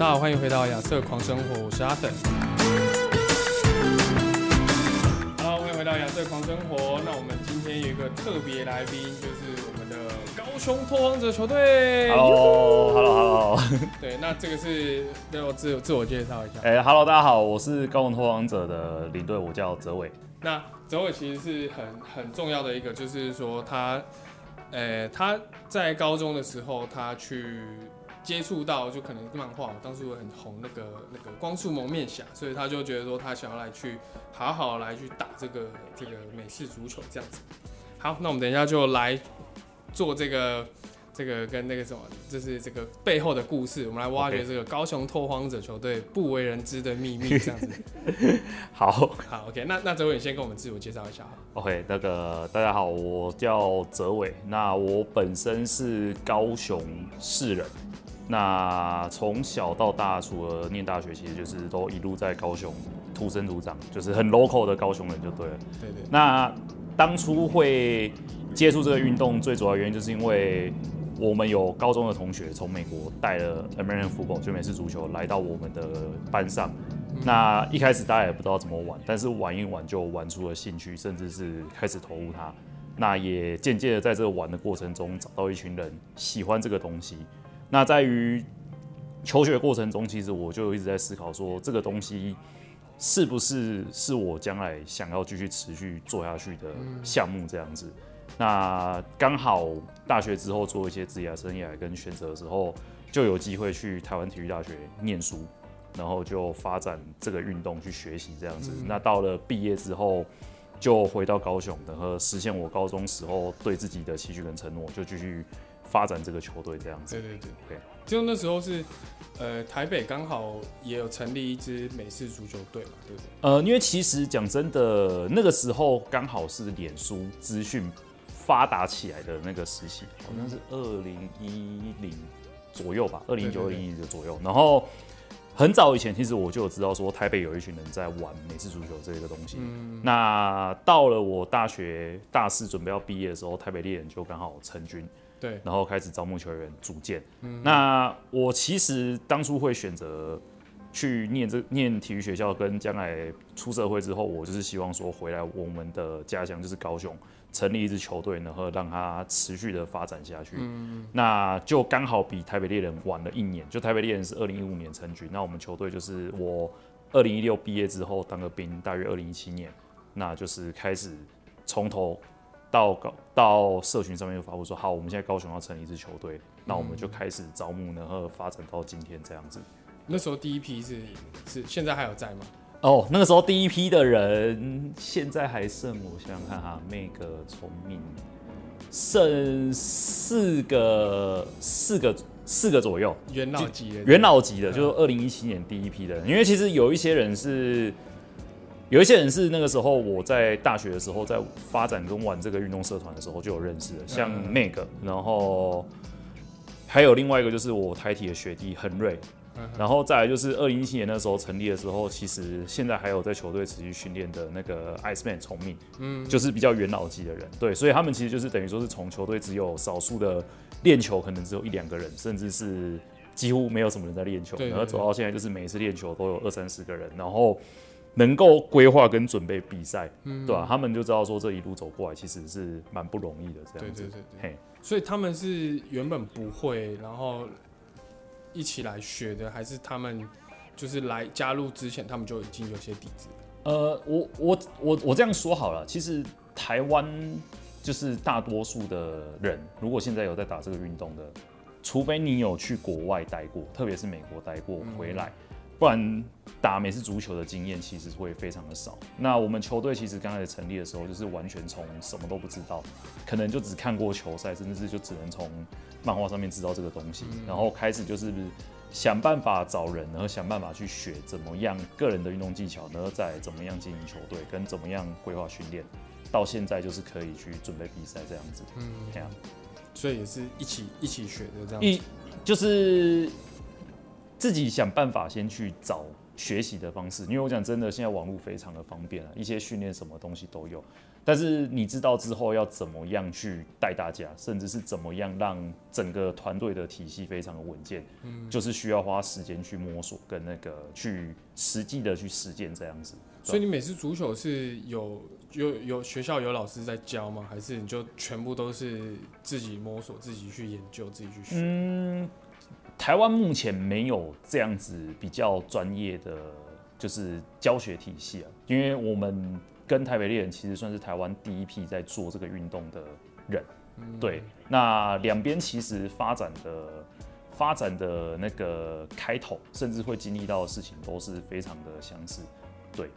大家好，欢迎回到亚瑟狂生活，我是阿等。Hello，欢迎回到亚瑟狂生活。那我们今天有一个特别来宾，就是我们的高雄拓荒者球队。Hello，Hello，Hello。对，那这个是让我自自我介绍一下。哎、h e l l o 大家好，我是高雄拓荒者的领队，我叫泽伟。那泽伟其实是很很重要的一个，就是说他，呃，他在高中的时候，他去接触到就可能漫画，当初很红那个那个光速蒙面侠，所以他就觉得说他想要来去好好来去打这个这个美式足球这样子。好，那我们等一下就来做这个这个跟那个什么，就是这个背后的故事，我们来挖掘这个高雄拓荒者球队不为人知的秘密这样子。好好，OK，那那泽伟你先跟我们自我介绍一下好。，OK，那个大家好，我叫泽伟。那我本身是高雄市人，那从小到大，除了念大学，其实就是都一路在高雄土生土长，就是很 local 的高雄人就对了。对对。那当初会接触这个运动，最主要原因就是因为我们有高中的同学从美国带了 American football 就美式足球来到我们的班上。那一开始大家也不知道怎么玩，但是玩一玩就玩出了兴趣，甚至是开始投入它。那也渐渐的在这个玩的过程中找到一群人喜欢这个东西。那在于求学过程中，其实我就一直在思考说，这个东西是不是是我将来想要继续持续做下去的项目这样子。那刚好大学之后做一些职业生涯跟选择的时候，就有机会去台湾体育大学念书，然后就发展这个运动去学习这样子。那到了毕业之后，就回到高雄，然后实现我高中时候对自己的期许跟承诺，就继续发展这个球队这样子。对对对 OK 就那时候是，呃，台北刚好也有成立一支美式足球队嘛，对不对？呃，因为其实讲真的，那个时候刚好是脸书资讯发达起来的那个时期，好像是二零一零左右吧，二零一九、二对对零一零左右。然后很早以前，其实我就有知道说台北有一群人在玩美式足球这个东西。嗯，那到了我大学大四准备要毕业的时候，台北猎人就刚好成军，对，然后开始招募球员组建。嗯那我其实当初会选择去念这念体育学校，跟将来出社会之后，我就是希望说回来我们的家乡就是高雄，成立一支球队，然后让它持续的发展下去。嗯，那就刚好比台北猎人晚了一年，就台北猎人是二零一五年成军，那我们球队就是我二零一六毕业之后当个兵，大约二零一七年，那就是开始从头到高到社群上面就发布说，好，我们现在高雄要成立一支球队，那我们就开始招募，然后发展到今天这样子。那时候第一批是是现在还有在吗？哦，那个时候第一批的人，现在还剩我想想看哈，那个聪明，剩四个四个四个左右，元老级的，元老级的，嗯就是二零一七年第一批的人，因为其实有一些人是，有一些人是那个时候我在大学的时候，在发展跟玩这个运动社团的时候就有认识的，像嗯。那个，然后还有另外一个就是我台体的学弟恒瑞，嗯然后再来就是二零一七年那时候成立的时候，其实现在还有在球队持续训练的那个 Iceman 崇明，嗯，就是比较元老级的人，对，所以他们其实就是等于说是从球队只有少数的练球，可能只有一两个人，甚至是几乎没有什么人在练球，然后走到现在就是每一次练球都有二三十个人，然后能够规划跟准备比赛，嗯。对吧、他们就知道说这一路走过来其实是蛮不容易的，这样子，对对对，嘿，所以他们是原本不会，然后一起来学的，还是他们就是来加入之前，他们就已经有些底子？呃，我我我我这样说好了，其实台湾就是大多数的人，如果现在有在打这个运动的，除非你有去国外待过，特别是美国待过嗯。回来，不然打美式足球的经验其实会非常的少。那我们球队其实刚开始成立的时候，就是完全从什么都不知道，可能就只看过球赛，甚至是就只能从漫画上面知道这个东西，然后开始就是想办法找人，然后想办法去学怎么样个人的运动技巧，然后再怎么样经营球队，跟怎么样规划训练，到现在就是可以去准备比赛这样子。嗯，这样所以也是一起一起学的这样一。就是自己想办法先去找学习的方式。因为我讲真的，现在网络非常的方便啊，一些训练什么东西都有。但是你知道之后要怎么样去带大家，甚至是怎么样让整个团队的体系非常的稳健，嗯，就是需要花时间去摸索跟那个去实际的去实践这样子。所以你每次足球是有有有学校有老师在教吗？还是你就全部都是自己摸索、自己去研究、自己去学？嗯，台湾目前没有这样子比较专业的就是教学体系啊，因为我们。跟台北猎人其实算是台湾第一批在做这个运动的人，对。那两边其实发展的发展的那个开头，甚至会经历到的事情都是非常的相似，对。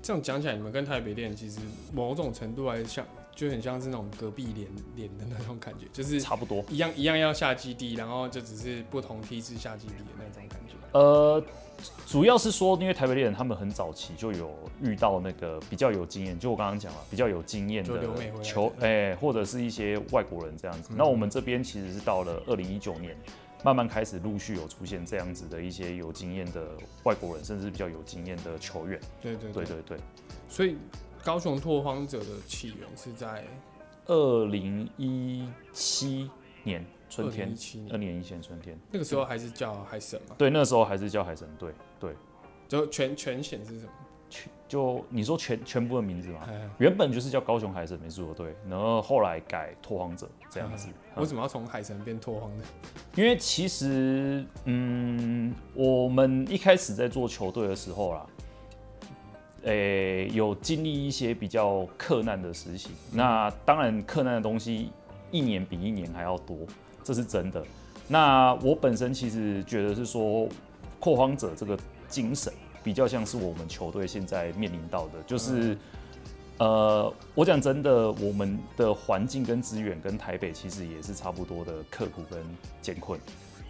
这样讲起来，你们跟台北猎人其实某种程度来像，就很像是那种隔壁连连的那种感觉，就是差不多一样一样要下基地，然后就只是不同梯次下基地的那种感觉。呃。主要是说，因为台北猎人他们很早期就有遇到那个比较有经验，就我刚刚讲了，比较有经验的球，哎，或者是一些外国人这样子。那我们这边其实是到了二零一九年，慢慢开始陆续有出现这样子的一些有经验的外国人，甚至比较有经验的球员。对对对对对。所以高雄拓荒者的起源是在二零一七年。春天，二零一七年春天，那个时候还是叫海神嘛？对，那时候还是叫海神队。对，就全全显是什么？全就你说全全部的名字嘛？原本就是叫高雄海神美术队，然后后来改拓荒者这样子。为什么要从海神变拓荒呢？因为其实，嗯，我们一开始在做球队的时候啦，诶，有经历一些比较克难的实习。那当然，克难的东西一年比一年还要多。这是真的。那我本身其实觉得是说，拓荒者这个精神比较像是我们球队现在面临到的，就是，呃，我讲真的，我们的环境跟资源跟台北其实也是差不多的刻苦跟艰困。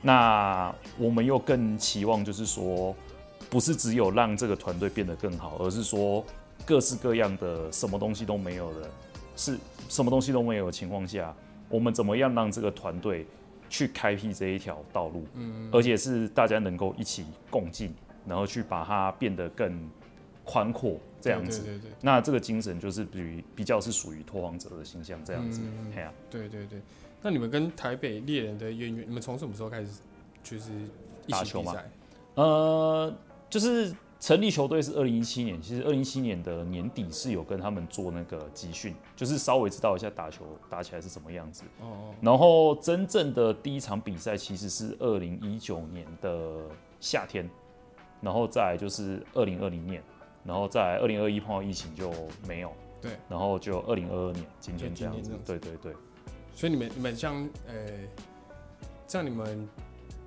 那我们又更期望就是说，不是只有让这个团队变得更好，而是说各式各样的什么东西都没有的，是什么东西都没有的情况下。我们怎么样让这个团队去开辟这一条道路？嗯，而且是大家能够一起共进，然后去把它变得更宽阔这样子。对对对。那这个精神就是比比较是属于拓荒者的形象这样子。对啊。对对对。那你们跟台北猎人的渊源，你们从什么时候开始就是打球吗？呃，就是。成立球队是二零一七年，其实二零一七年的年底是有跟他们做那个集训，就是稍微知道一下打球打起来是什么样子。哦哦。然后真正的第一场比赛其实是二零一九年的夏天，然后再就是二零二零年，然后在二零二一碰到疫情就没有。对。然后就二零二二年今天这样子。对对对。所以你们你们像呃，像你们。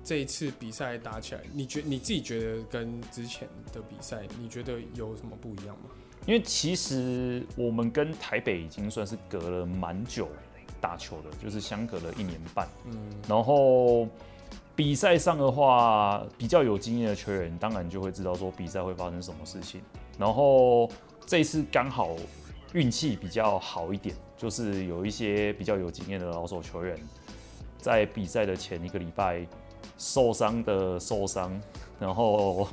这一次比赛打起来，你觉你自己觉得跟之前的比赛，你觉得有什么不一样吗？因为其实我们跟台北已经算是隔了蛮久打球的，就是相隔了一年半。嗯，然后比赛上的话，比较有经验的球员，当然就会知道说比赛会发生什么事情。然后这次刚好运气比较好一点，就是有一些比较有经验的老手球员，在比赛的前一个礼拜。受伤的受伤，然后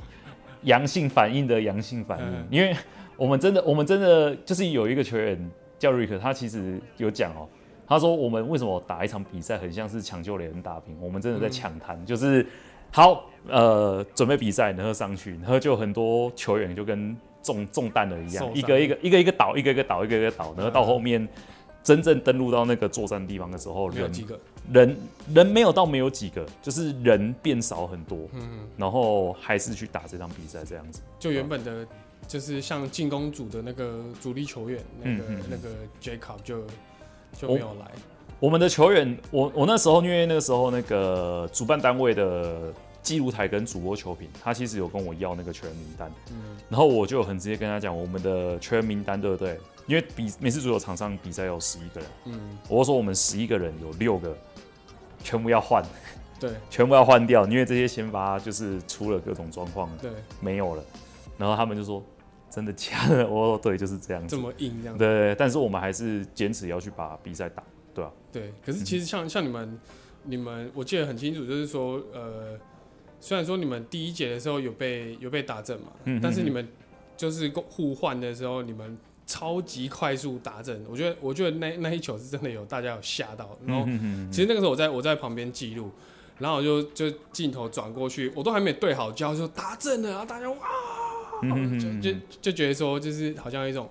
阳性反应的阳性反应，因为我们真的，我们真的就是有一个球员叫瑞克，他其实有讲哦，他说我们为什么打一场比赛很像是抢救连人打平，我们真的在抢滩，就是好呃准备比赛，然后上去，然后就很多球员就跟中中弹了一样，一个一个一个一个倒，一个一个倒，一个一个倒，然后到后面。真正登陆到那个作战地方的时候，人人人没有到没有几个，就是人变少很多。嗯，然后还是去打这场比赛这样子。就原本的，就是像进攻组的那个主力球员，那个那个 Jacob 就就没有来。我们的球员，我我那时候因为那个时候那个主办单位的记录台跟主播球评，他其实有跟我要那个全员名单。嗯，然后我就很直接跟他讲，我们的全员名单对不对？因为比每次足球场上比赛有十一个人，嗯，我说我们十一个人有六个全部要换，对，全部要换掉，因为这些先发就是出了各种状况，对，没有了，然后他们就说真的假的？我说对，就是这样子，这么硬这样，对，但是我们还是坚持要去把比赛打，对吧？对，可是其实像像你们，你们我记得很清楚，就是说呃，虽然说你们第一节的时候有被有被打正嘛，嗯但是你们就是互换的时候，你们超级快速打正，我觉得我觉得那那一球是真的有大家有吓到，然后其实那个时候我在我在旁边记录，然后我就就镜头转过去，我都还没对好焦，就打正了，然后大家哇，就就就觉得说就是好像有一种，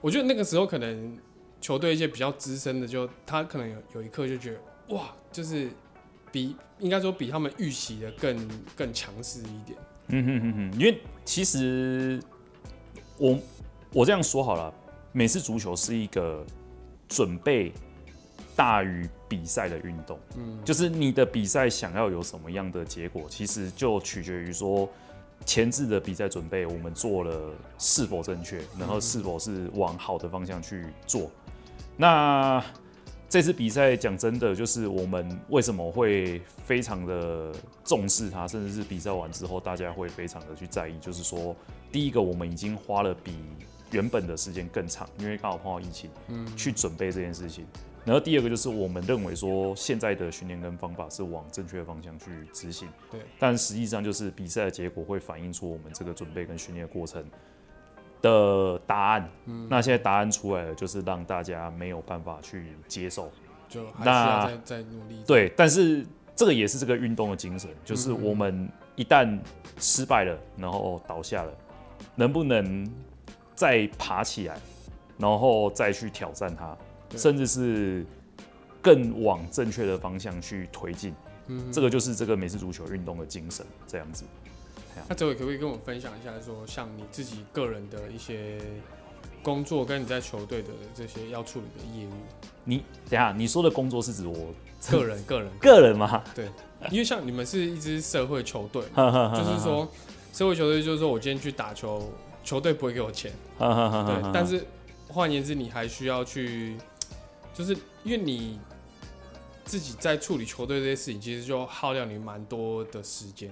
我觉得那个时候可能球队一些比较资深的就他可能有有一刻就觉得哇，就是比应该说比他们预期的更更强势一点。嗯哼哼哼，因为其实我我这样说好了，美式足球是一个准备大于比赛的运动。嗯，就是你的比赛想要有什么样的结果，其实就取决于说前置的比赛准备我们做了是否正确，然后是否是往好的方向去做。那这次比赛讲真的，就是我们为什么会非常的重视它，甚至是比赛完之后大家会非常的去在意，就是说第一个我们已经花了比原本的时间更长，因为刚好碰到疫情，嗯。去准备这件事情。然后第二个就是我们认为说现在的训练跟方法是往正确的方向去执行，对，但实际上就是比赛的结果会反映出我们这个准备跟训练的过程的答案。嗯那现在答案出来了，就是让大家没有办法去接受。就还是那要再再努力。对，但是这个也是这个运动的精神，就是嗯我们一旦失败了，然后倒下了，能不能再爬起来，然后再去挑战它，甚至是更往正确的方向去推进。嗯，这个就是这个美式足球运动的精神，这样子。那这位可不可以跟我分享一下，说像你自己个人的一些工作，跟你在球队的这些要处理的业务？你等下你说的工作是指我个人个人，个人吗？对因为像你们是一支社会球队，就就是，说社会球队就是说我今天去打球，球队不会给我钱，对但是换言之，你还需要去，就是因为你自己在处理球队这些事情，其实就耗掉你蛮多的时间。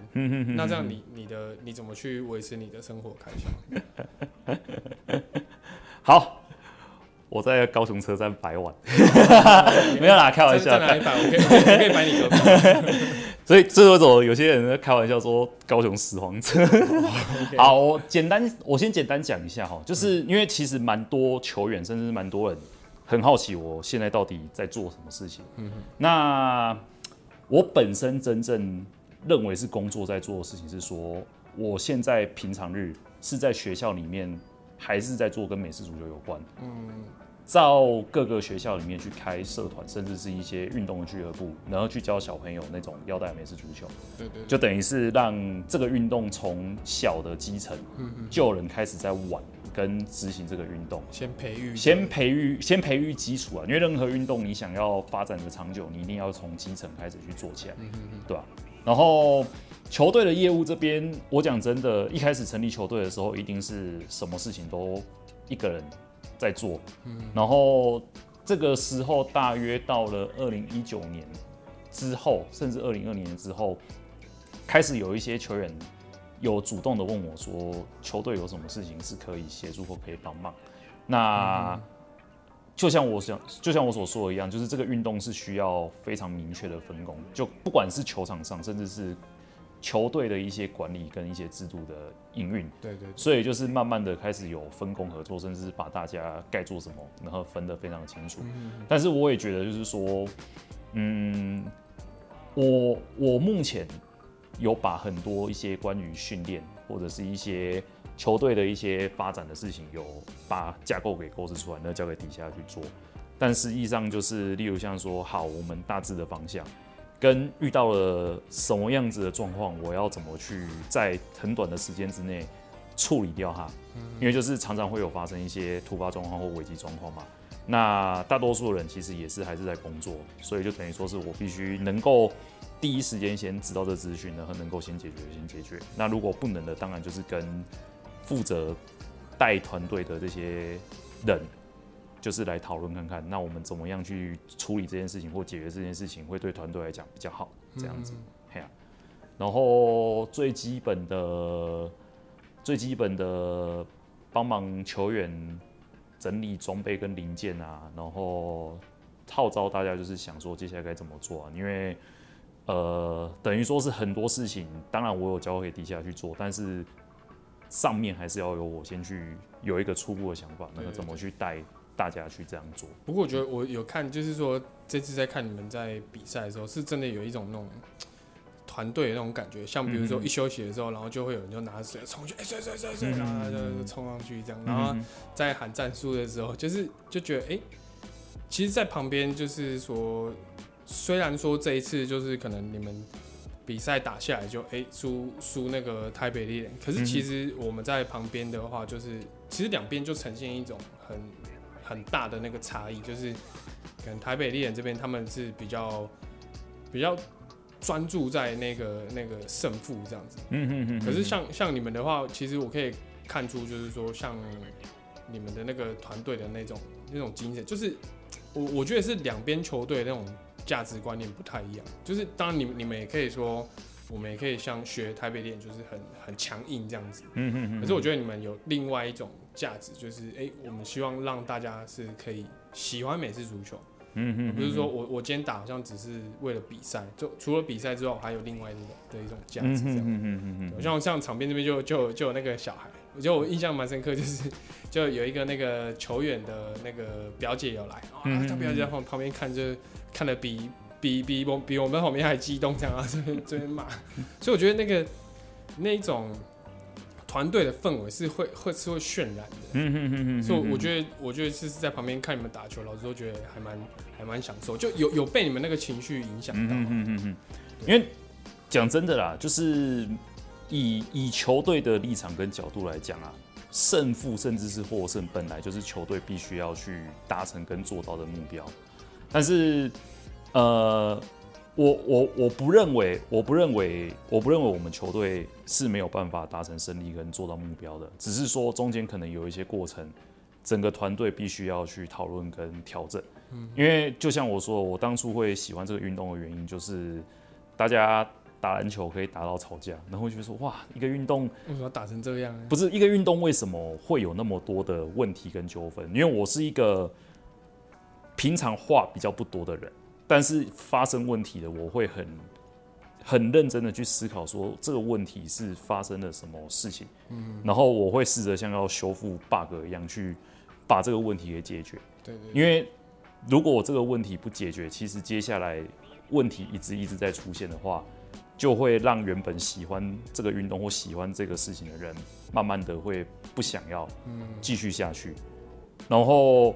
那这样你你的你怎么去维持你的生活开销？好，我在高雄车站摆碗，没有啦，开玩笑在。哪里摆？我可以我可以摆你隔壁。所以这为什么有些人在开玩笑说高雄始皇车？好，我简单我先简单讲一下哈，就是因为其实蛮多球员，甚至是蛮多人很好奇我现在到底在做什么事情。嗯那我本身真正认为是工作在做的事情是说，我现在平常日是在学校里面还是在做跟美式足球有关，嗯。到各个学校里面去开社团，甚至是一些运动的俱乐部，然后去教小朋友那种腰带美式足球。对对，就等于是让这个运动从小的基层嗯嗯，就有人开始在玩跟执行这个运动，先培育，先培育先培育基础啊，因为任何运动你想要发展的长久，你一定要从基层开始去做起来，嗯嗯嗯，对吧、然后球队的业务这边，我讲真的，一开始成立球队的时候，一定是什么事情都一个人在做，嗯。然后这个时候大约到了二零一九年之后，甚至二零二零年之后，开始有一些球员有主动的问我说，球队有什么事情是可以协助或可以帮忙。那就像我想，就像我所说的一样，就是这个运动是需要非常明确的分工，就不管是球场上，甚至是球队的一些管理跟一些制度的营运，对对对，所以就是慢慢的开始有分工合作，甚至是把大家该做什么，然后分得非常清楚。嗯但是我也觉得就是说，嗯，我我目前有把很多一些关于训练或者是一些球队的一些发展的事情，有把架构给构思出来，那交给底下去做。但实际上就是，例如像说，好，我们大致的方向，跟遇到了什么样子的状况，我要怎么去在很短的时间之内处理掉它。因为就是常常会有发生一些突发状况或危机状况嘛。那大多数人其实也是还是在工作，所以就等于说是我必须能够第一时间先知道这资讯，然后能够先解决先解决。那如果不能的，当然就是跟负责带团队的这些人，就是来讨论看看，那我们怎么样去处理这件事情或解决这件事情，会对团队来讲比较好，这样子。嘿呀、然后最基本的、最基本的帮忙球员整理装备跟零件啊，然后号召大家就是想说接下来该怎么做啊，因为呃，等于说是很多事情，当然我有交给底下去做，但是上面还是要由我先去有一个初步的想法，那个怎么去带大家去这样做。不过我觉得我有看，就是说这次在看你们在比赛的时候，是真的有一种那种团队的那种感觉，像比如说一休息的时候，然后就会有人就拿着水冲去，哎水水水水，然后就冲上去这样，然后在喊战术的时候，就是就觉得哎，其实，在旁边就是说。虽然说这一次就是可能你们比赛打下来就哎输输那个台北猎人，可是其实我们在旁边的话，就是其实两边就呈现一种很很大的那个差异，就是可能台北猎人这边他们是比较比较专注在那个那个胜负这样子，嗯嗯嗯。可是像像你们的话，其实我可以看出就是说像你们的那个团队的那种那种精神，就是我我觉得是两边球队那种。价值观念不太一样，就是当然你们你们也可以说，我们也可以像学台北练，就是很很强硬这样子。嗯嗯嗯。可是我觉得你们有另外一种价值，就是哎，我们希望让大家是可以喜欢美式足球。嗯嗯。不是说我我今天打好像只是为了比赛，就除了比赛之后，还有另外的的一种价值这样。嗯嗯嗯嗯。像像场边这边就就就有那个小孩，我觉得我印象蛮深刻，就是 就有一个那个球员的那个表姐有来啊，他表姐在旁旁边看就。看的比比比我比我们旁边还激动，这样啊，这边这边骂，所以我觉得那个那一种团队的氛围是会会是会渲染的，嗯嗯嗯嗯，所以我觉得我觉得是在旁边看你们打球，老师都觉得还蛮还蛮享受，就有有被你们那个情绪影响到，嗯嗯嗯嗯，因为讲真的啦，就是以以球队的立场跟角度来讲啊，胜负甚至是获胜，本来就是球队必须要去达成跟做到的目标。但是，呃，我我我不认为，我不认为，我不认为我们球队是没有办法达成胜利跟做到目标的。只是说中间可能有一些过程，整个团队必须要去讨论跟调整。嗯，因为就像我说，我当初会喜欢这个运动的原因，就是大家打篮球可以打到吵架，然后就说哇，一个运动为什么打成这样？不是一个运动为什么会有那么多的问题跟纠纷？因为我是一个。平常话比较不多的人，但是发生问题的，我会很很认真的去思考，说这个问题是发生了什么事情，嗯，然后我会试着像要修复 bug 一样去把这个问题给解决。对对。因为如果我这个问题不解决，其实接下来问题一直一直在出现的话，就会让原本喜欢这个运动或喜欢这个事情的人，慢慢的会不想要继续下去，然后。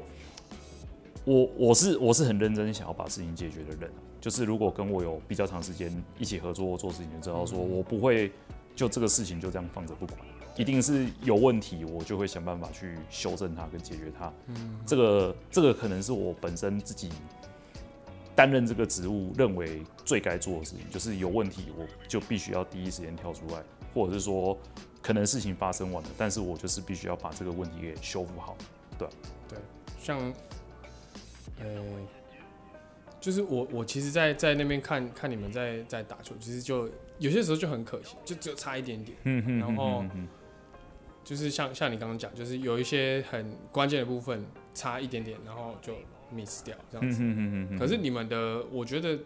我我是我是很认真想要把事情解决的人，就是如果跟我有比较长时间一起合作做事情，就知道说我不会就这个事情就这样放着不管，一定是有问题，我就会想办法去修正它跟解决它。嗯，这个这个可能是我本身自己担任这个职务认为最该做的事情，就是有问题我就必须要第一时间跳出来，或者是说可能事情发生完了，但是我就是必须要把这个问题给修复好。对，对，像。呃，就是我我其实，在在那边看看你们在在打球，其实就有些时候就很可惜，就只有差一点点。嗯嗯。然后就是像像你刚刚讲，就是有一些很关键的部分差一点点，然后就 miss 掉这样子。嗯嗯嗯可是你们的，我觉得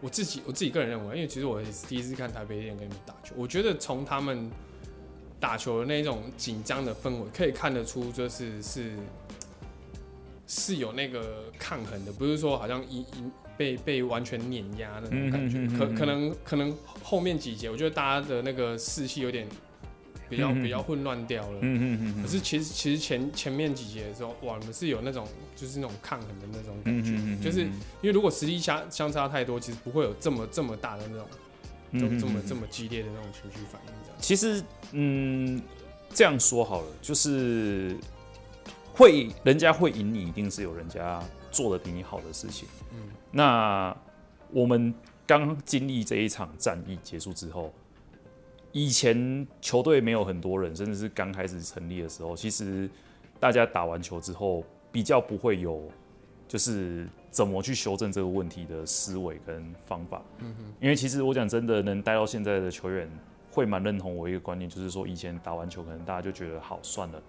我自己我自己个人认为，因为其实我也是第一次看台北店跟你们打球，我觉得从他们打球的那种紧张的氛围，可以看得出，就是是。是有那个抗衡的，不是说好像一一被被完全碾压那种感觉，可可能可能后面几节，我觉得大家的那个士气有点比较比较混乱掉了。嗯嗯嗯。可是其实其实前前面几节的时候，哇，你们是有那种就是那种抗衡的那种感觉，嗯就是因为如果实力相相差太多，其实不会有这么这么大的那种这么这么这么激烈的那种情绪反应。这样。其实嗯，这样说好了，就是。会，人家会赢你，一定是有人家做的比你好的事情。嗯，那我们刚经历这一场战役结束之后，以前球队没有很多人，甚至是刚开始成立的时候，其实大家打完球之后，比较不会有就是怎么去修正这个问题的思维跟方法。嗯哼，因为其实我讲真的，能待到现在的球员会蛮认同我一个观念，就是说以前打完球，可能大家就觉得好算了，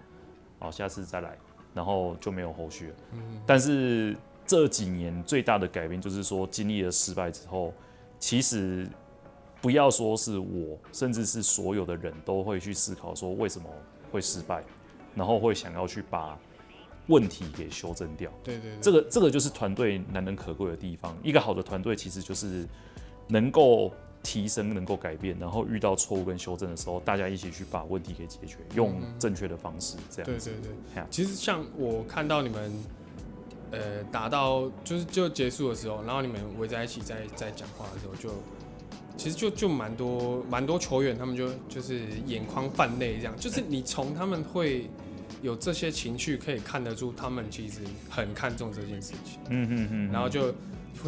好下次再来。然后就没有后续了。嗯，但是这几年最大的改变就是说，经历了失败之后，其实不要说是我，甚至是所有的人都会去思考说为什么会失败，然后会想要去把问题给修正掉。对对对，这个这个就是团队难能可贵的地方。一个好的团队其实就是能够提升、能够改变，然后遇到错误跟修正的时候，大家一起去把问题给解决，用正确的方式，这样子。对对对呀。其实像我看到你们，呃，打到就是就结束的时候，然后你们围在一起在在讲话的时候，就其实就就蛮多蛮多球员，他们就就是眼眶泛泪这样，就是你从他们会有这些情绪，可以看得出他们其实很看重这件事情。嗯嗯嗯。然后就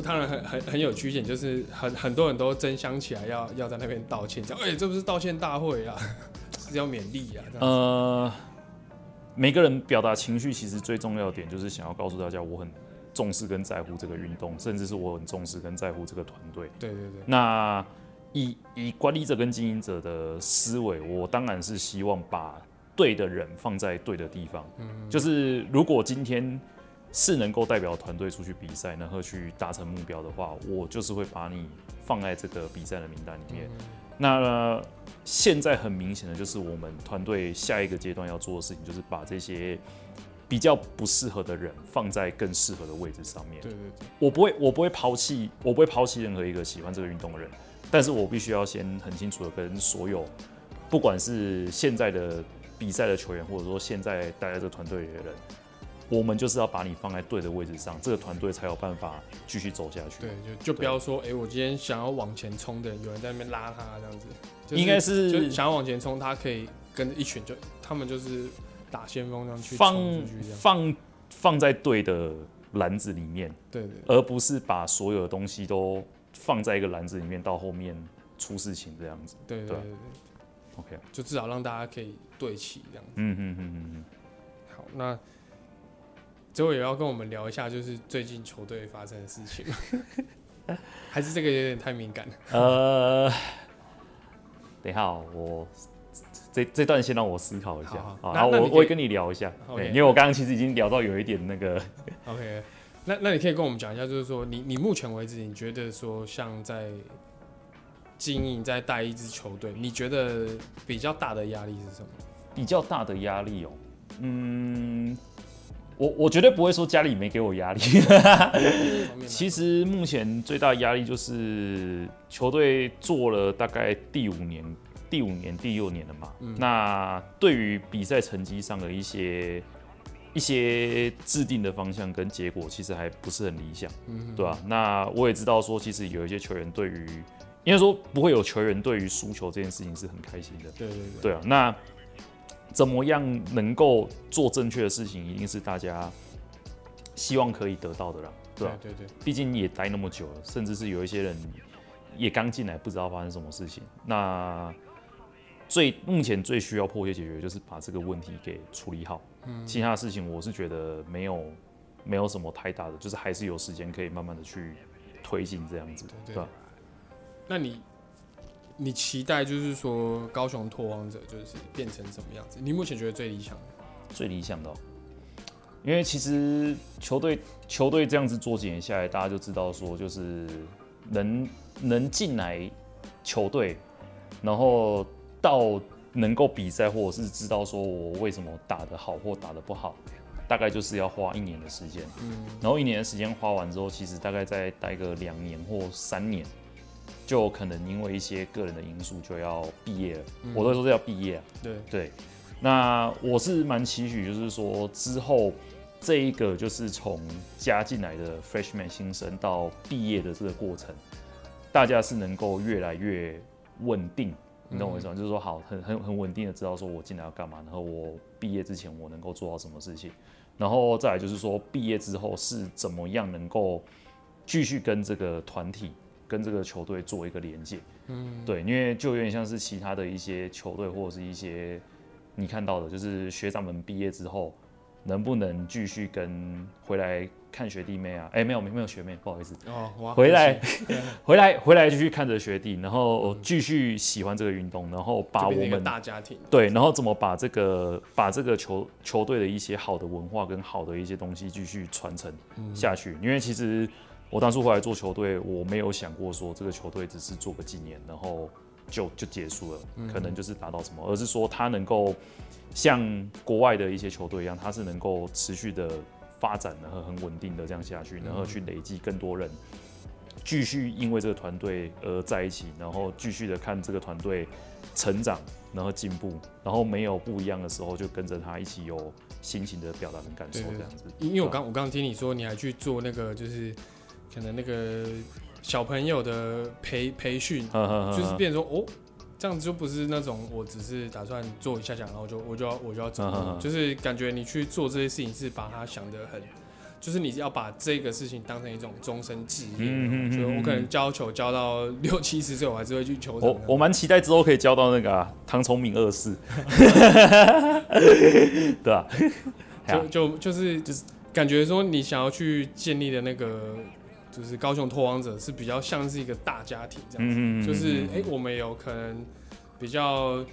当然很很很有曲线，就是很很多人都争相起来要要在那边道歉，讲哎、这不是道歉大会啊，是要勉励啊。这样呃，每个人表达情绪，其实最重要的点就是想要告诉大家，我很重视跟在乎这个运动，甚至是我很重视跟在乎这个团队。对对对，那以以管理者跟经营者的思维，我当然是希望把对的人放在对的地方。嗯，就是如果今天是能够代表团队出去比赛，然后去达成目标的话，我就是会把你放在这个比赛的名单里面。那现在很明显的就是我们团队下一个阶段要做的事情，就是把这些比较不适合的人放在更适合的位置上面。对对对，我不会，我不会抛弃，我不会抛弃任何一个喜欢这个运动的人，但是我必须要先很清楚的跟所有，不管是现在的比赛的球员，或者说现在待在这个团队里的人，我们就是要把你放在对的位置上，这个团队才有办法继续走下去。对，就就不要说，哎、我今天想要往前冲的人，有人在那边拉他这样子，就是、应该是想要往前冲，他可以跟着一群就他们就是打先锋这样去放放放在对的篮子里面，对对而不是把所有的东西都放在一个篮子里面，到后面出事情这样子。对对对对对，OK，就至少让大家可以对齐这样子。嗯嗯嗯嗯嗯。好，那最后也要跟我们聊一下，就是最近球队发生的事情吗，还是这个有点太敏感了？呃，等一下哦，我这这段先让我思考一下好好。好然后我我会跟你聊一下，OK。对因为我刚刚其实已经聊到有一点那个，OK，那那你可以跟我们讲一下，就是说你你目前为止，你觉得说像在经营在带一支球队，你觉得比较大的压力是什么？比较大的压力哦，嗯，我我绝对不会说家里没给我压力，其实目前最大的压力就是球队做了大概第五年、第五年、第六年了嘛。嗯那对于比赛成绩上的一些一些制定的方向跟结果，其实还不是很理想，嗯对吧、那我也知道说，其实有一些球员对于，应该说不会有球员对于输球这件事情是很开心的。对对对对啊，那怎么样能够做正确的事情，一定是大家希望可以得到的啦，对吧、对对对，毕竟也待那么久了，甚至是有一些人也刚进来，不知道发生什么事情。那最目前最需要迫切解决，就是把这个问题给处理好。嗯其他的事情我是觉得没有没有什么太大的，就是还是有时间可以慢慢的去推进这样子，对对吧？那你你期待就是说高雄拓荒者就是变成什么样子？你目前觉得最理想的？最理想的、哦，因为其实球队球队这样子做几年下来，大家就知道说，就是能能进来球队，然后到能够比赛，或者是知道说我为什么打得好或打得不好，大概就是要花一年的时间。嗯，然后一年的时间花完之后，其实大概再待个两年或三年，就可能因为一些个人的因素就要毕业了。嗯我都说是要毕业啊。对，对，那我是蛮期许，就是说之后这一个就是从加进来的 freshman 新生到毕业的这个过程，大家是能够越来越稳定。你懂我意思吗？就是说，好，很很很稳定的知道说我进来要干嘛，然后我毕业之前我能够做到什么事情，然后再来就是说毕业之后是怎么样能够继续跟这个团体、跟这个球队做一个连接。嗯，对，因为就有点像是其他的一些球队或者是一些你看到的，就是学长们毕业之后能不能继续跟回来看学弟妹啊？哎、没有没有学妹，不好意思，哦，回来 回来回来继续看着学弟，然后继续喜欢这个运动，然后把我们大家庭，对，然后怎么把这个把这个球球队的一些好的文化跟好的一些东西继续传承嗯。下去？因为其实我当初回来做球队，我没有想过说这个球队只是做个纪念，然后就就结束了，可能就是达到什么，而是说他能够像国外的一些球队一样，他是能够持续的发展，然后很稳定的这样下去，然后去累积更多人，继续因为这个团队而在一起，然后继续的看这个团队成长，然后进步，然后没有不一样的时候，就跟着他一起有心情的表达跟感受这样子。因为我刚我刚刚听你说，你还去做那个就是可能那个小朋友的培培训，呵呵呵。就是变成说哦，这样子就不是那种我只是打算做一下下，然后就我就要我就要走就是感觉你去做这些事情是把它想得很。就是你要把这个事情当成一种终身职业，嗯嗯嗯我嗯可能教球教到 六七十岁，我还是会去球场。我我蛮期待之后可以教到那个、啊、唐崇明二世，对吧、啊？就就就是就是感觉说你想要去建立的那个，就是高雄拓荒者是比较像是一个大家庭这样子，嗯就是哎、诶我们有可能比较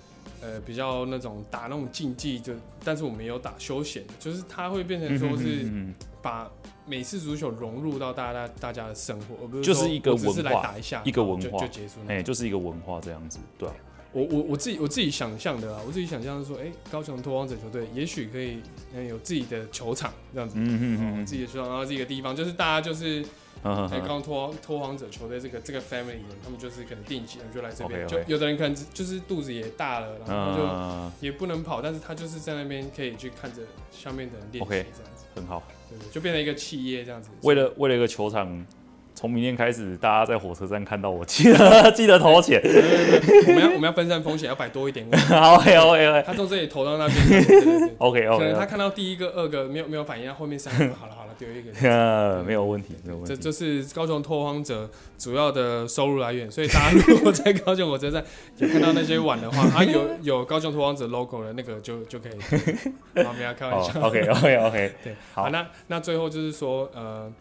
呃比较那种打那种竞技，就但是我们也有打休闲，就是它会变成说是嗯把美式足球融入到大家大家的生活，而不是就是说一个我只是来文化打一下一个文化就就结束哎。就是一个文化这样子，对啊，我我我自己我自己想象的啊，我自己想象是说，哎、高雄拓荒者球队也许可以嗯有自己的球场这样子。嗯嗯哦，嗯自己的球场，然后自己的地方，就是大家就是嗯哎，刚刚拓拓荒者球队这个这个 family 人，他们就是可能定期就来这边就有的人可能就是肚子也大了，然后就嗯，也不能跑，但是他就是在那边可以去看着下面的人练习 OK 这样子，很好。对对，就变成一个企业这样子。为了为了一个球场，从明天开始，大家在火车站看到我，记得 记得投钱。对对对我们要我们要分散风险，要摆多一点位，好，OK OK 他从这里投到那边，对对对。OK 可能他看到第一个、二个没有没有反应，他后面三个好了好了丢一个。呃，没有问题，没有问题。这就是高雄拓荒者主要的收入来源，所以大家如果在高雄火车站有看到那些碗的话，啊有有高雄拓荒者 logo 的那个就就可以。好，不要开玩哦笑。，OK OK OK，对，好好，那那最后就是说，呃，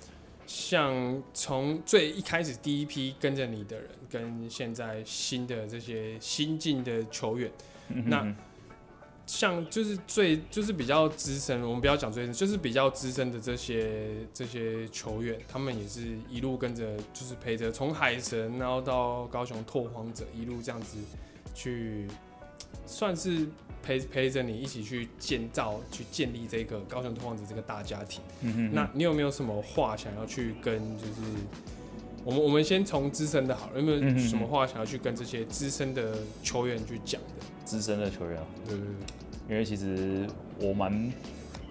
像从最一开始第一批跟着你的人，跟现在新的这些新进的球员，那像就是最就是比较资深，我们不要讲最深，就是比较资深的这些这些球员，他们也是一路跟着，就是陪着从海神，然后到高雄拓荒者，一路这样子去，算是陪陪着你一起去建造、去建立这个高雄拓荒者这个大家庭。嗯哼那你有没有什么话想要去跟就是？我们我们先从资深的好了，有没有什么话想要去跟这些资深的球员去讲的？资深的球员啊，对对对。因为其实我蛮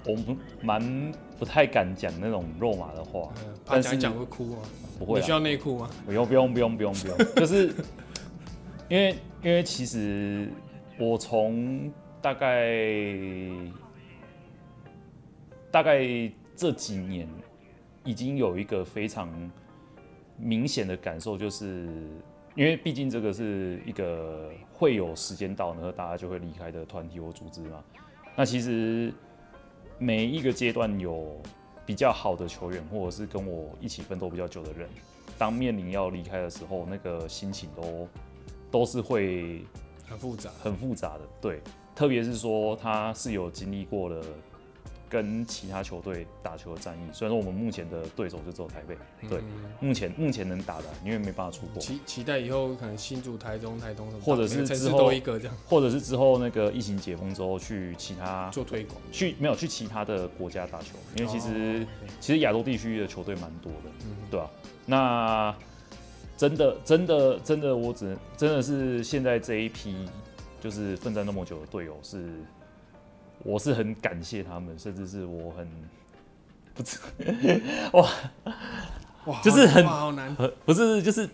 我们蛮不太敢讲那种肉麻的话，嗯，怕讲讲会哭啊？不会啊，你需要内裤吗？不用不用不用不用不用，就是因为因为其实我从大概大概这几年已经有一个非常明显的感受，就是因为毕竟这个是一个会有时间到，然后大家就会离开的团体或组织嘛。那其实每一个阶段有比较好的球员，或者是跟我一起奋斗比较久的人，当面临要离开的时候，那个心情都都是会很复杂。很复杂的，对，特别是说他是有经历过了跟其他球队打球的战役，虽然说我们目前的对手就只有台北，对，嗯目前目前能打的，因为没办法出国，期期待以后可能新竹、台中、台东什么，或者是之后一个这样或者是之后那个疫情解封之后去其他做推广。去没有去其他的国家打球，因为其实、哦其实亚洲地区的球队蛮多的，嗯对吧、那真的真的真的，我只能真的是现在这一批就是奋战那么久的队友是，我是很感谢他们，甚至是我很不知 哇哇，就是很好难。呃不是就是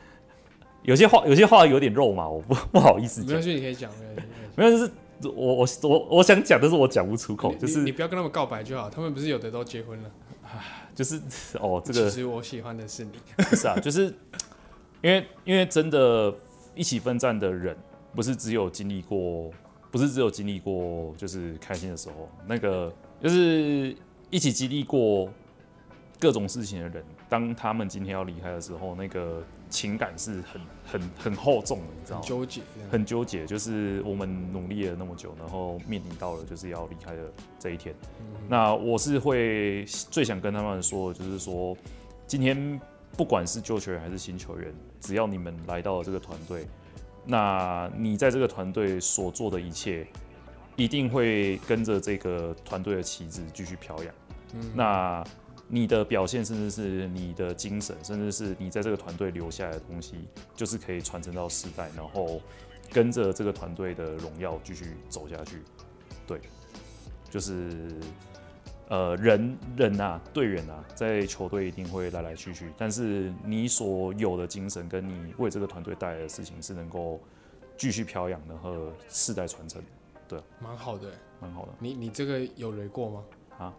有些话有些话有点肉嘛，我不不好意思讲没关，系，你可以讲。没有就是我我我我想讲，但是我讲不出口，就是你你不要跟他们告白就好，他们不是有的都结婚了。就是哦这个其实我喜欢的是你。不是啊，就是因为因为真的，一起奋战的人，不是只有经历过，不是只有经历过就是开心的时候，那个就是一起经历过各种事情的人，当他们今天要离开的时候，那个情感是很很很厚重的，你知道吗？很纠结。很纠结，就是我们努力了那么久，然后面临到了就是要离开的这一天。嗯那我是会最想跟他们说的，就是说，今天不管是旧球员还是新球员，只要你们来到了这个团队，那你在这个团队所做的一切，一定会跟着这个团队的旗帜继续飘扬。嗯那你的表现，甚至是你的精神，甚至是你在这个团队留下来的东西，就是可以传承到世代，然后跟着这个团队的荣耀继续走下去。对，就是呃人人啊，队员啊，在球队一定会来来去去，但是你所有的精神跟你为这个团队带来的事情是能够继续飘扬，然后世代传承，对蛮好的欸。蛮好的。你你这个有雷过吗？啊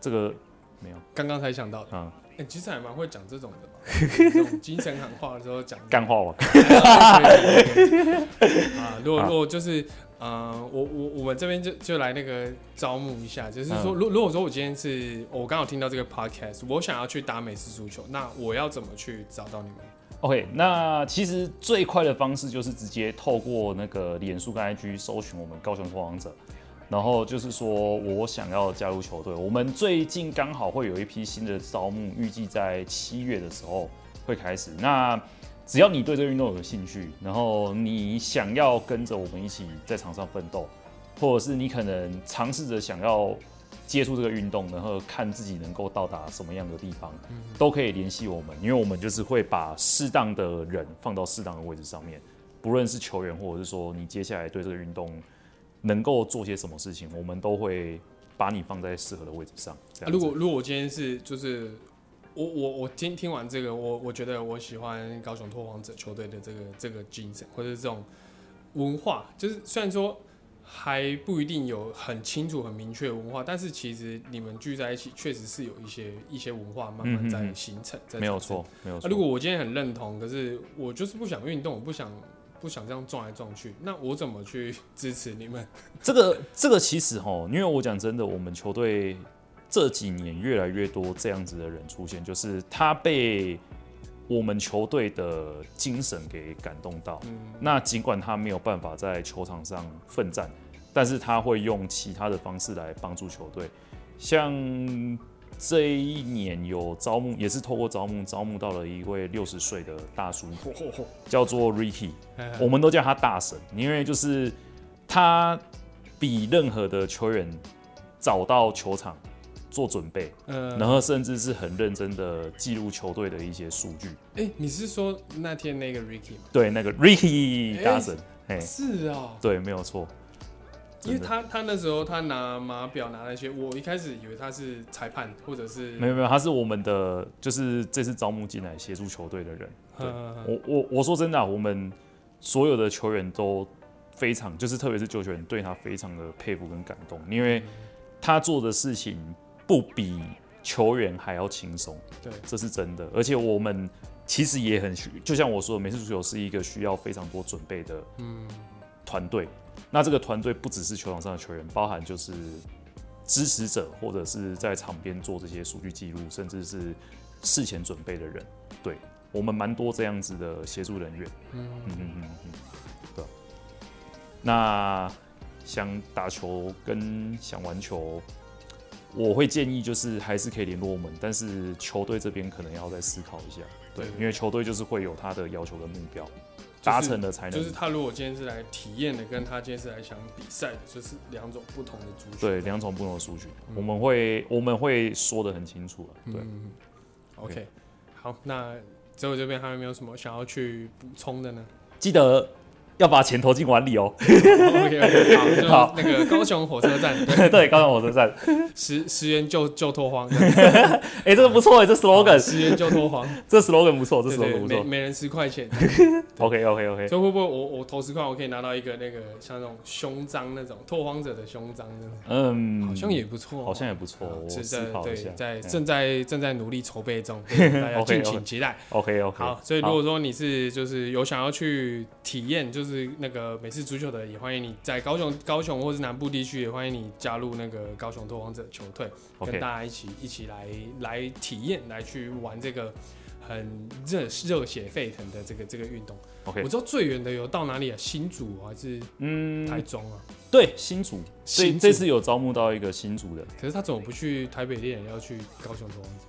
这个没有，刚刚才想到的。嗯，哎、其实还蛮会讲这种的嘛，这种精神喊话的时候讲干话吧。啊。如果如果就是呃，我我我们这边就就来那个招募一下，就是说，嗯如如果说我今天是我刚好听到这个 podcast，我想要去打美式足球，那我要怎么去找到你们？OK，那其实最快的方式就是直接透过那个脸书跟 IG 搜寻我们高雄拓王者，然后就是说我想要加入球队。我们最近刚好会有一批新的招募，预计在七月的时候会开始。那只要你对这个运动有兴趣，然后你想要跟着我们一起在场上奋斗，或者是你可能尝试着想要接触这个运动，然后看自己能够到达什么样的地方，都可以联系我们，因为我们就是会把适当的人放到适当的位置上面，不论是球员，或者是说你接下来对这个运动能够做些什么事情，我们都会把你放在适合的位置上。如果如果我今天是就是我我我听听完这个，我我觉得我喜欢高雄拓荒者球队的这个这个精神，或者是这种文化，就是虽然说还不一定有很清楚、很明确的文化，但是其实你们聚在一起，确实是有一些一些文化慢慢在嗯嗯嗯形成，在没有错，没有啊，错。如果我今天很认同，可是我就是不想运动，我不想不想这样撞来撞去，那我怎么去 支持你们？这个这个其实哈，因为我讲真的，我们球队这几年越来越多这样子的人出现，就是他被我们球队的精神给感动到。嗯，那尽管他没有办法在球场上奋战，但是他会用其他的方式来帮助球队。像这一年有招募，也是透过招募招募到了一位六十岁的大叔，叫做 Ricky。哎我们都叫他大神，因为就是他比任何的球员早到球场做准备，呃然后甚至是很认真的记录球队的一些数据。哎、你是说那天那个 Ricky 吗？对，那个 Ricky 哎大神，哎、是啊、对，没有错。因为他他那时候他拿码表拿那些，我一开始以为他是裁判或者是没有没有，他是我们的，就是这次招募进来协助球队的人。对嗯我我我说真的啊、我们所有的球员都非常，就是特别是旧球员对他非常的佩服跟感动，因为他做的事情不比球员还要轻松，对这是真的。而且我们其实也很需，就像我说的，美式足球是一个需要非常多准备的嗯团队。那这个团队不只是球场上的球员，包含就是支持者，或者是在场边做这些数据记录，甚至是事前准备的人。对我们蛮多这样子的协助人员。嗯嗯嗯嗯嗯，对。那想打球跟想玩球，我会建议就是还是可以联络我们，但是球队这边可能要再思考一下。对对，因为球队就是会有他的要求跟目标，就是达成的才能就是他如果今天是来体验的，跟他今天是来想比赛的，就是两种不同的族群。对，两种不同的数据，嗯我们会我们会说的很清楚了。对，嗯，OK，好，那最后这边还有没有什么想要去补充的呢记得要把钱投进碗里哦。OK OK，好，那个高雄火车站。对，高雄火车站，十十元救救拓荒，哎、这个不错哎，这 slogan，十元救拓荒，这 slogan 不错，这对对，slogan 不错。每每人十块钱，OK OK OK，所以会不会我我投十块，我可以拿到一个那个像那种胸章那种拓荒者的胸章那种，嗯，好像也不错哦，好像也不错，我是思在对考一下。在嗯。正在正在努力筹备中，大家敬请期待。OK OK，好，所以如果说你是就是有想要去体验就是那个美式足球的，也欢迎你在高雄、高雄或是南部地区，也欢迎你加入那个高雄拓荒者球队，跟大家一起一起来来体验，来去玩这个很热热血沸腾的这个这个运动。OK，我知道最远的有到哪里啊？新竹还是嗯台嗯，中啊？对，新竹，这新竹这次有招募到一个新竹的，可是他怎么不去台北猎人，要去高雄拓荒者？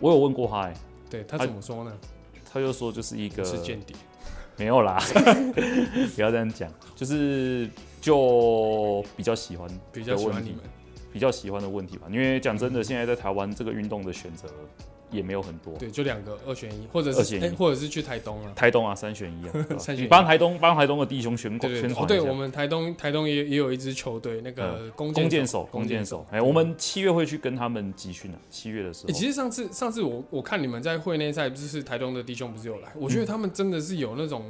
我有问过他、哎，对他怎么说呢？他就说就是一个是间谍。没有啦，不要这样讲，就是就比较喜欢比较喜欢你们，比较喜欢的问题吧。因为讲真的，现在在台湾这个运动的选择也没有很多，对，就两个二选一，或者是二选一。哎或者是去台东啊。台东啊三选一啊，三选一。你帮台东帮台东的弟兄宣宣对对对，哦，对传一下。我们台东台东也也有一支球队，那个弓弓箭手手，弓箭手，哎，对我们七月会去跟他们集训啊，七月的时候，欸其实上次上次我我看你们在会内赛，就是台东的弟兄不是有来，我觉得他们真的是有那种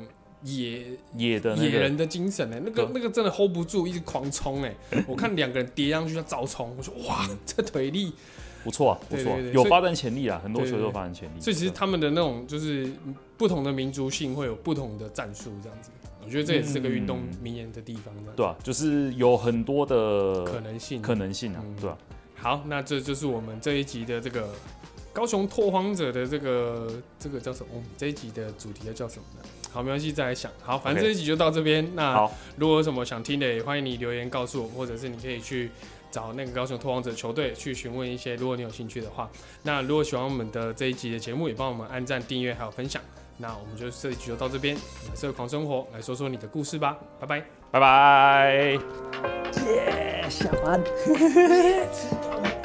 野、野的那个。野人的精神哎、那个那个真的 hold 不住，一直狂冲哎、我看两个人叠上去要照冲，我说哇，这腿力，不错啊，不错啊对对对有发展潜力啊，很多球队有发展潜力。所以其实他们的那种就是不同的民族性会有不同的战术这样子，我觉得这也是这个运动嗯迷人的地方的对啊，就是有很多的可能性。可能性啊嗯，对啊，好，那这就是我们这一集的这个高雄拓荒者的这个这个叫什么？我们这一集的主题要叫什么呢？好，没关系，再来想。好，反正这一集就到这边。那好，如果有什么想听的，也欢迎你留言告诉我，或者是你可以去找那个高雄拓荒者球队去询问一些，如果你有兴趣的话。那如果喜欢我们的这一集的节目，也帮我们按赞、订阅还有分享。那我们就这一集就到这边，蓝色狂生活，来说说你的故事吧，拜拜。拜拜。耶，下班。